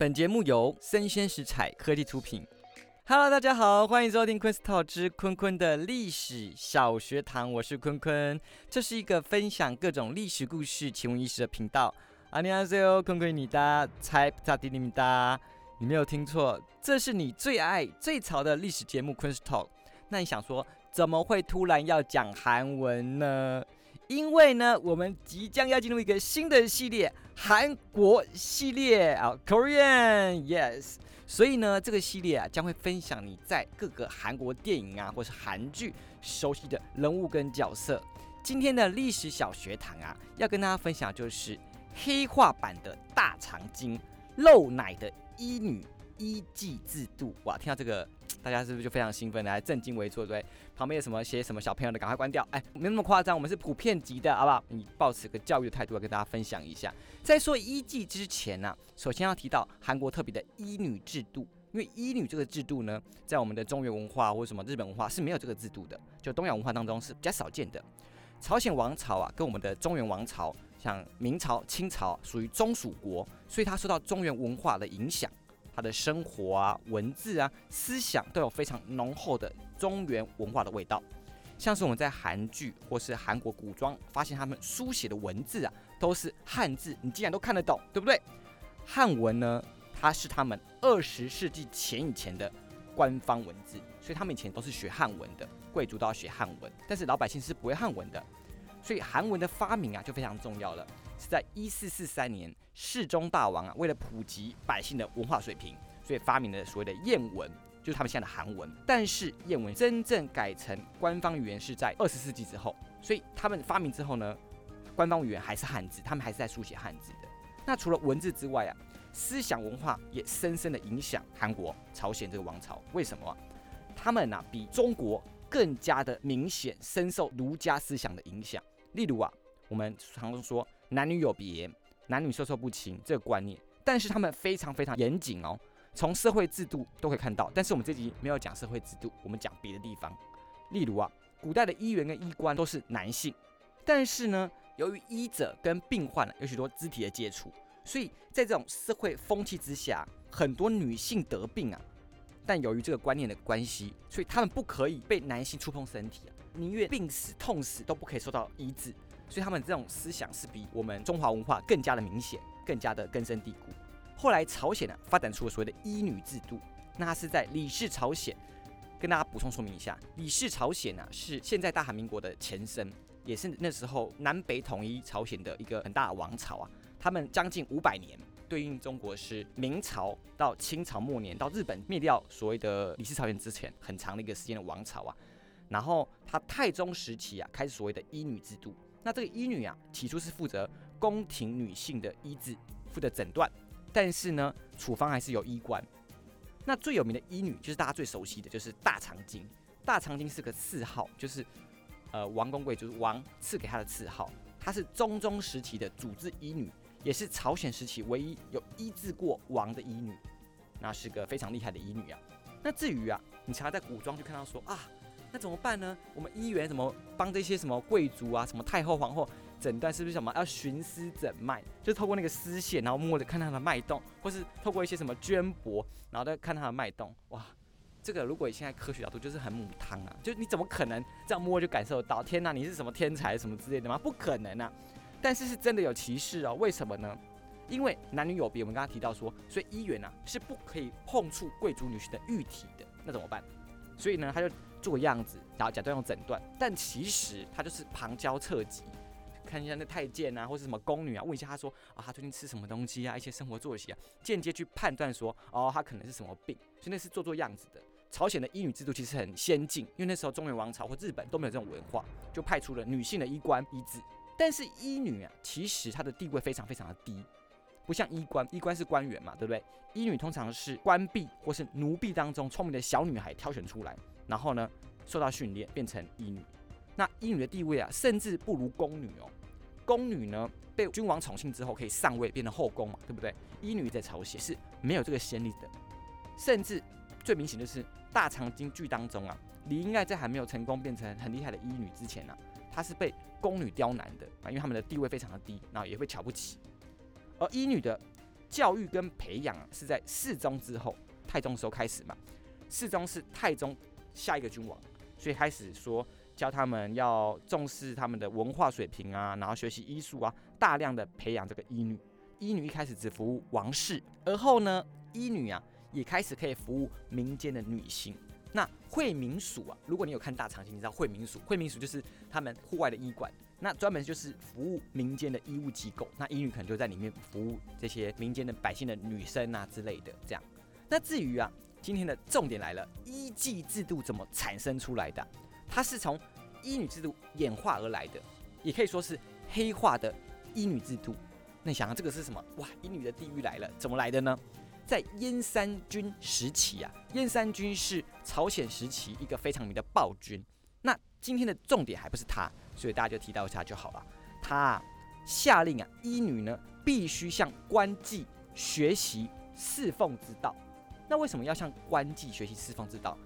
本节目由生鲜食材科技出品。Hello，大家好，欢迎收听昆斯套之坤坤的历史小学堂，我是坤坤。这是一个分享各种历史故事、奇闻异事的频道。阿尼阿塞哟，坤坤你哒，猜咋地你们哒？你没有听错，这是你最爱、最潮的历史节目昆斯套。那你想说，怎么会突然要讲韩文呢？因为呢，我们即将要进入一个新的系列——韩国系列啊，Korean，yes。所以呢，这个系列啊，将会分享你在各个韩国电影啊，或是韩剧熟悉的人物跟角色。今天的历史小学堂啊，要跟大家分享就是黑化版的大长今露奶的医女医妓制度。哇，听到这个。大家是不是就非常兴奋，来正襟危坐，对旁边有什么写什么小朋友的，赶快关掉。哎，没那么夸张，我们是普遍级的，好不好？你抱持个教育的态度，要跟大家分享一下。在说医妓之前呢，首先要提到韩国特别的医女制度，因为医女这个制度呢，在我们的中原文化或者什么日本文化是没有这个制度的，就东亚文化当中是比较少见的。朝鲜王朝啊，跟我们的中原王朝，像明朝、清朝，属于中属国，所以它受到中原文化的影响。他的生活啊、文字啊、思想都有非常浓厚的中原文化的味道，像是我们在韩剧或是韩国古装发现他们书写的文字啊，都是汉字，你竟然都看得懂，对不对？汉文呢，它是他们二十世纪前以前的官方文字，所以他们以前都是学汉文的，贵族都要学汉文，但是老百姓是不会汉文的，所以韩文的发明啊就非常重要了。是在一四四三年，世宗大王啊，为了普及百姓的文化水平，所以发明了所谓的谚文，就是他们现在的韩文。但是谚文真正改成官方语言是在二十世纪之后，所以他们发明之后呢，官方语言还是汉字，他们还是在书写汉字的。那除了文字之外啊，思想文化也深深的影响韩国、朝鲜这个王朝。为什么？他们啊，比中国更加的明显，深受儒家思想的影响。例如啊，我们常常说。男女有别，男女授受不亲这个观念，但是他们非常非常严谨哦，从社会制度都可以看到。但是我们这集没有讲社会制度，我们讲别的地方。例如啊，古代的医员跟医官都是男性，但是呢，由于医者跟病患有许多肢体的接触，所以在这种社会风气之下，很多女性得病啊，但由于这个观念的关系，所以他们不可以被男性触碰身体啊，宁愿病死痛死都不可以受到医治。所以他们这种思想是比我们中华文化更加的明显，更加的根深蒂固。后来朝鲜呢发展出了所谓的医女制度，那是在李氏朝鲜。跟大家补充说明一下，李氏朝鲜呢是现在大韩民国的前身，也是那时候南北统一朝鲜的一个很大的王朝啊。他们将近五百年，对应中国是明朝到清朝末年到日本灭掉所谓的李氏朝鲜之前很长的一个时间的王朝啊。然后他太宗时期啊开始所谓的医女制度。那这个医女啊，起初是负责宫廷女性的医治，负责诊断，但是呢，处方还是由医官。那最有名的医女就是大家最熟悉的就是大长今。大长今是个谥号，就是呃王公贵族王赐给她的谥号。她是中宗时期的主治医女，也是朝鲜时期唯一有医治过王的医女。那是个非常厉害的医女啊。那至于啊，你常常在古装就看到说啊。那怎么办呢？我们医员怎么帮这些什么贵族啊、什么太后、皇后诊断？是不是什么要寻丝诊脉？就透过那个丝线，然后摸着看它的脉动，或是透过一些什么绢帛，然后再看它的脉动。哇，这个如果以现在科学角度，就是很母汤啊！就你怎么可能这样摸就感受到？天哪，你是什么天才什么之类的吗？不可能啊！但是是真的有歧视哦。为什么呢？因为男女有别，我们刚刚提到说，所以医院呢是不可以碰触贵族女性的玉体的。那怎么办？所以呢，他就。做样子，然后假装用诊断，但其实他就是旁敲侧击，看一下那太监啊，或是什么宫女啊，问一下他说啊，他最近吃什么东西啊，一些生活作息啊，间接去判断说哦，他可能是什么病，所以那是做做样子的。朝鲜的医女制度其实很先进，因为那时候中原王朝或日本都没有这种文化，就派出了女性的医官医治。但是医女啊，其实她的地位非常非常的低，不像医官，医官是官员嘛，对不对？医女通常是官婢或是奴婢当中聪明的小女孩挑选出来。然后呢，受到训练变成医女，那医女的地位啊，甚至不如宫女哦。宫女呢，被君王宠幸之后可以上位，变成后宫嘛，对不对？医女在朝鲜是没有这个先例的，甚至最明显就是《大长今》剧当中啊，李英爱在还没有成功变成很厉害的医女之前呢，她是被宫女刁难的啊，因为他们的地位非常的低，然后也会瞧不起。而医女的教育跟培养啊是在世宗之后，太宗时候开始嘛。世宗是太宗下一个君王，所以开始说教他们要重视他们的文化水平啊，然后学习医术啊，大量的培养这个医女。医女一开始只服务王室，而后呢，医女啊也开始可以服务民间的女性。那惠民署啊，如果你有看大长今，你知道惠民署，惠民署就是他们户外的医馆，那专门就是服务民间的医务机构。那医女可能就在里面服务这些民间的百姓的女生啊之类的。这样，那至于啊，今天的重点来了，一妓制度怎么产生出来的？它是从医女制度演化而来的，也可以说是黑化的医女制度。那你想想，这个是什么？哇，医女的地狱来了，怎么来的呢？在燕三军时期啊，燕三军是朝鲜时期一个非常名的暴君。那今天的重点还不是他，所以大家就提到一下就好了。他下令啊，医女呢必须向官妓学习侍奉之道。那为什么要向官妓学习侍奉之道？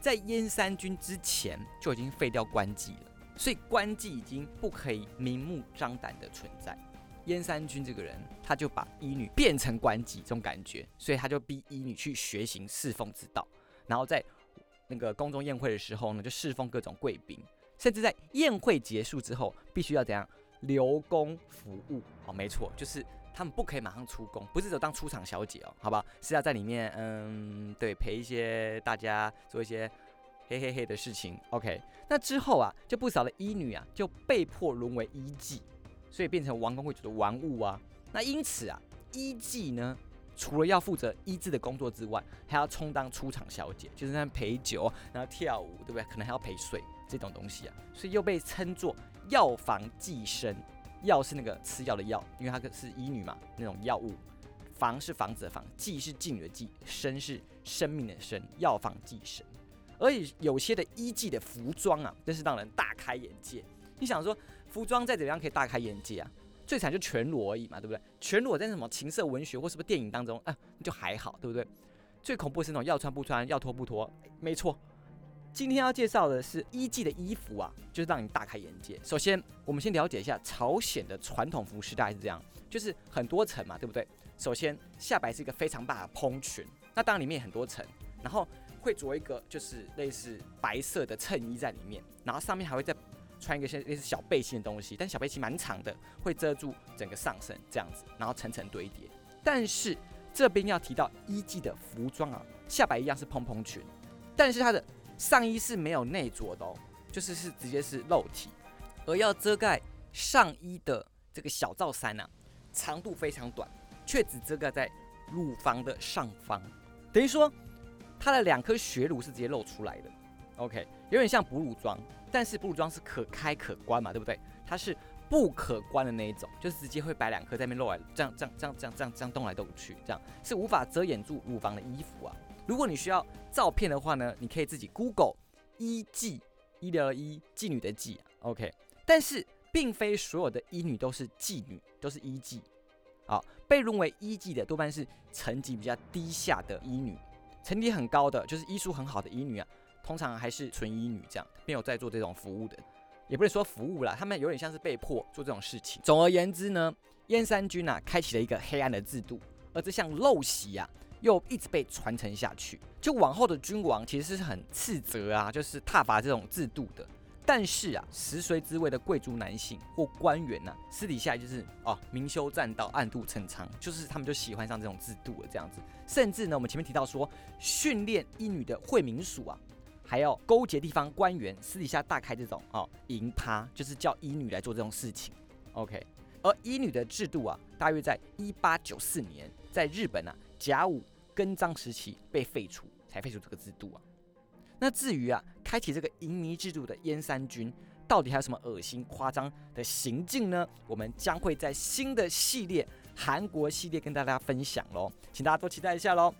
在燕三军之前就已经废掉官妓了，所以官妓已经不可以明目张胆的存在。燕三军这个人，他就把医女变成官妓，这种感觉，所以他就逼医女去学习侍奉之道，然后在那个宫中宴会的时候呢，就侍奉各种贵宾，甚至在宴会结束之后，必须要怎样留宫服务？哦，没错，就是他们不可以马上出宫，不是只有当出场小姐哦，好不好？是要在里面，嗯，对，陪一些大家做一些嘿嘿嘿的事情。OK，那之后啊，就不少的医女啊，就被迫沦为医妓。所以变成王公贵族的玩物啊！那因此啊，医妓呢，除了要负责医治的工作之外，还要充当出场小姐，就是那陪酒，然后跳舞，对不对？可能还要陪睡这种东西啊，所以又被称作药房寄生。药是那个吃药的药，因为它是医女嘛，那种药物。房是房子的房，妓是妓女的妓，生是生命的生，药房寄生。而且有些的医妓的服装啊，真是让人大开眼界。你想说？服装再怎么样可以大开眼界啊？最惨就全裸而已嘛，对不对？全裸在什么情色文学或是不是电影当中啊，就还好，对不对？最恐怖是那种要穿不穿，要脱不脱。没错，今天要介绍的是一季的衣服啊，就是让你大开眼界。首先，我们先了解一下朝鲜的传统服饰大概是这样，就是很多层嘛，对不对？首先下摆是一个非常大的蓬裙，那当然里面很多层，然后会着一个就是类似白色的衬衣在里面，然后上面还会再。穿一个像类似小背心的东西，但小背心蛮长的，会遮住整个上身这样子，然后层层堆叠。但是这边要提到一季的服装啊，下摆一样是蓬蓬裙，但是它的上衣是没有内着的哦，就是是直接是露体，而要遮盖上衣的这个小罩衫啊，长度非常短，却只遮盖在乳房的上方，等于说它的两颗血乳是直接露出来的。OK，有点像哺乳装。但是哺乳装是可开可关嘛，对不对？它是不可关的那一种，就是直接会摆两颗在那边露来，这样这样这样这样这样这样动来动去，这样是无法遮掩住乳房的衣服啊。如果你需要照片的话呢，你可以自己 Google 医妓，医疗的医，妓女的妓，OK。但是并非所有的医女都是妓女，都是医妓。好，被认为医妓的多半是层级比较低下的医女，层级很高的就是医术很好的医女啊。通常还是纯医女这样，没有在做这种服务的，也不是说服务啦，他们有点像是被迫做这种事情。总而言之呢，燕山军啊，开启了一个黑暗的制度，而这项陋习啊，又一直被传承下去。就往后的君王其实是很斥责啊，就是踏伐这种制度的。但是啊，十岁之位的贵族男性或官员呢，私底下就是哦，明修栈道，暗度陈仓，就是他们就喜欢上这种制度了这样子。甚至呢，我们前面提到说，训练医女的惠民署啊。还要勾结地方官员，私底下大开这种哦淫趴，就是叫医女来做这种事情。OK，而医女的制度啊，大约在一八九四年，在日本啊甲午跟章时期被废除，才废除这个制度啊。那至于啊，开启这个淫迷制度的燕山君，到底还有什么恶心夸张的行径呢？我们将会在新的系列韩国系列跟大家分享喽，请大家多期待一下喽。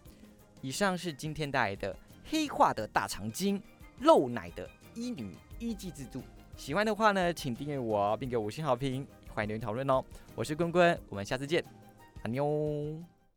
以上是今天带来的。黑化的大长今，露奶的医女医妓制度，喜欢的话呢，请订阅我，并给五星好评，欢迎留言讨论哦。我是坤坤，我们下次见，阿妞。